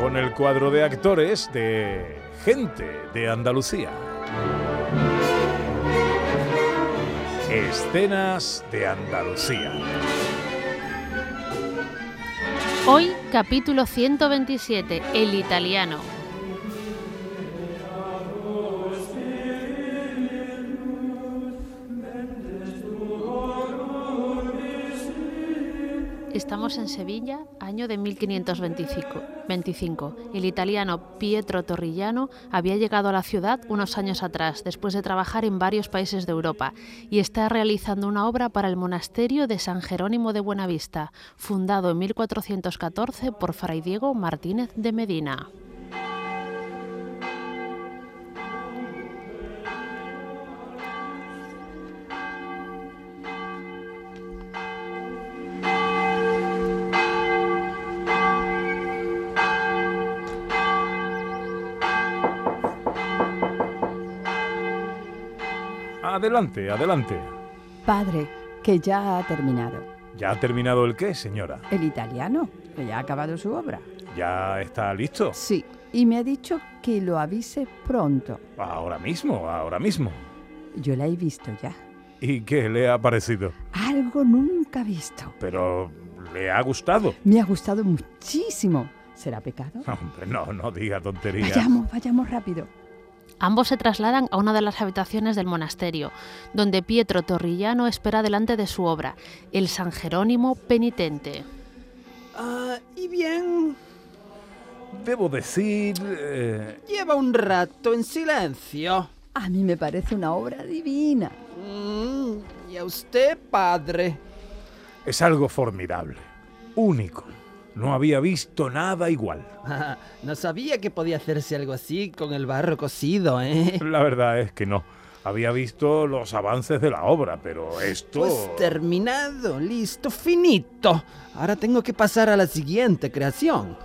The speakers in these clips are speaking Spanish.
Con el cuadro de actores de Gente de Andalucía. Escenas de Andalucía. Hoy, capítulo 127, El italiano. Estamos en Sevilla, año de 1525. El italiano Pietro Torrigliano había llegado a la ciudad unos años atrás, después de trabajar en varios países de Europa, y está realizando una obra para el monasterio de San Jerónimo de Buenavista, fundado en 1414 por Fray Diego Martínez de Medina. Adelante, adelante. Padre, que ya ha terminado. ¿Ya ha terminado el qué, señora? El italiano, que ya ha acabado su obra. ¿Ya está listo? Sí, y me ha dicho que lo avise pronto. Ahora mismo, ahora mismo. Yo la he visto ya. ¿Y qué le ha parecido? Algo nunca visto. Pero, ¿le ha gustado? Me ha gustado muchísimo. ¿Será pecado? Hombre, no, no diga tonterías. Vayamos, vayamos rápido. Ambos se trasladan a una de las habitaciones del monasterio, donde Pietro Torrillano espera delante de su obra, el San Jerónimo penitente. Ah, y bien, Debo decir... eh, lleva un rato en silencio. A mí me parece una obra divina. Mm, y a usted, padre. es algo formidable, único. No había visto nada igual. Ah, no sabía que podía hacerse algo así con el barro cocido, ¿eh? La verdad es que no. Había visto los avances de la obra, pero esto... Pues terminado, listo, finito. Ahora tengo que pasar a la siguiente creación.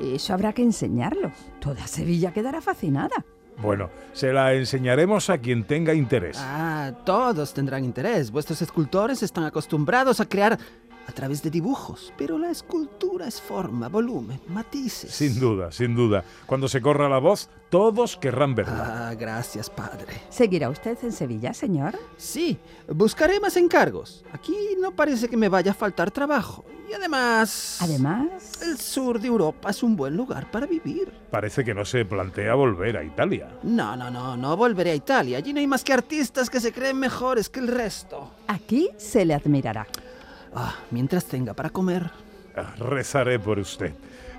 Eso habrá que enseñarlo. Toda Sevilla quedará fascinada. Bueno, se la enseñaremos a quien tenga interés. Ah, todos tendrán interés. Vuestros escultores están acostumbrados a crear a través de dibujos, pero la escultura es forma, volumen, matices. Sin duda, sin duda. Cuando se corra la voz, todos querrán verla. Ah, gracias, padre. ¿Seguirá usted en Sevilla, señor? Sí, buscaré más encargos. Aquí no parece que me vaya a faltar trabajo. Y además... Además, El sur de Europa es un buen lugar para vivir. Parece que no se plantea volver a Italia. No, no, no, no volveré a Italia. Allí no hay más que artistas que se creen mejores que el resto. aquí se le admirará. Ah, mientras tenga para comer. Ah, Rezaré por usted.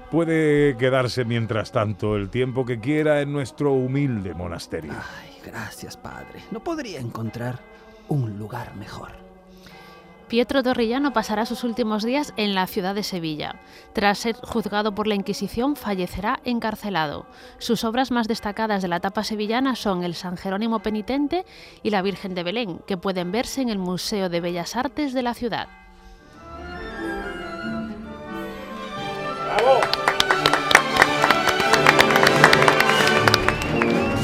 Puede quedarse mientras tanto el tiempo que quiera en nuestro humilde monasterio. Ay, gracias, padre. No podría encontrar un lugar mejor. Pietro Torrillano pasará sus últimos días en la ciudad de Sevilla. Tras ser juzgado por la Inquisición, fallecerá encarcelado. Sus obras más destacadas de la etapa sevillana son el San Jerónimo Penitente y la Virgen de Belén, que pueden verse en el Museo de Bellas Artes de la ciudad. ¡Bravo!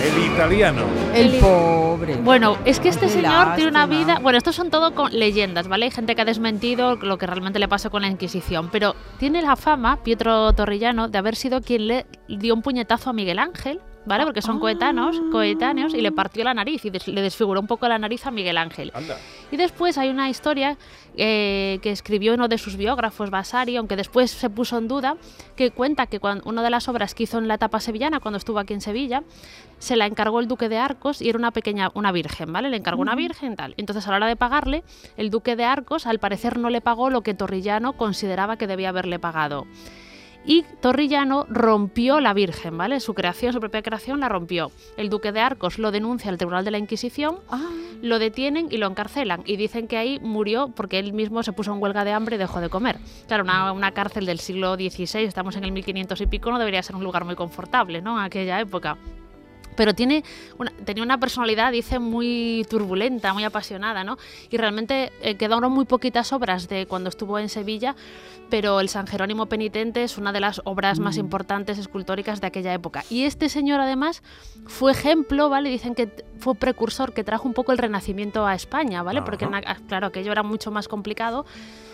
El italiano. El El- pobre. Bueno, es que este Qué señor tiene una vida. Bueno, estos son todo con leyendas, ¿vale? Hay gente que ha desmentido lo que realmente le pasó con la Inquisición. Pero tiene la fama, Pietro Torrillano, de haber sido quien le dio un puñetazo a Miguel Ángel, ¿vale? Porque son coetáneos, coetáneos y le partió la nariz y des- le desfiguró un poco la nariz a Miguel Ángel. Anda. Y después hay una historia eh, que escribió uno de sus biógrafos, Vasari, aunque después se puso en duda, que cuenta que cuando, una de las obras que hizo en la etapa sevillana, cuando estuvo aquí en Sevilla, se la encargó el duque de Arcos y era una pequeña, una virgen, ¿vale? Le encargó una virgen tal. Entonces a la hora de pagarle, el duque de Arcos al parecer no le pagó lo que Torrillano consideraba que debía haberle pagado. Y Torrillano rompió la Virgen, ¿vale? Su creación, su propia creación la rompió. El duque de Arcos lo denuncia al Tribunal de la Inquisición, Ah, lo detienen y lo encarcelan y dicen que ahí murió porque él mismo se puso en huelga de hambre y dejó de comer. Claro, una, una cárcel del siglo XVI, estamos en el 1500 y pico, no debería ser un lugar muy confortable, ¿no? En aquella época. Pero tiene una, tenía una personalidad, dice, muy turbulenta, muy apasionada, ¿no? Y realmente eh, quedaron muy poquitas obras de cuando estuvo en Sevilla, pero el San Jerónimo Penitente es una de las obras más importantes escultóricas de aquella época. Y este señor, además, fue ejemplo, ¿vale? Dicen que fue precursor, que trajo un poco el renacimiento a España, ¿vale? Porque, en Ajá. a- claro, aquello era mucho más complicado.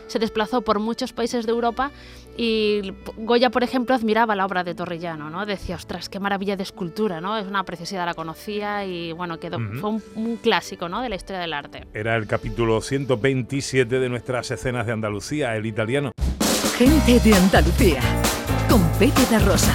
Se desplazó por muchos países de Europa y Goya, por ejemplo, admiraba la obra de Torrellano, ¿no? Decía, ostras, qué maravilla de escultura, ¿no? Es una preciosidad, la conocía y, bueno, quedó, fue un, un clásico, ¿no? De la historia del arte. Era el capítulo 127 de nuestras escenas de Andalucía, el italiano. Gente de Andalucía. Con Pepe da Rosa.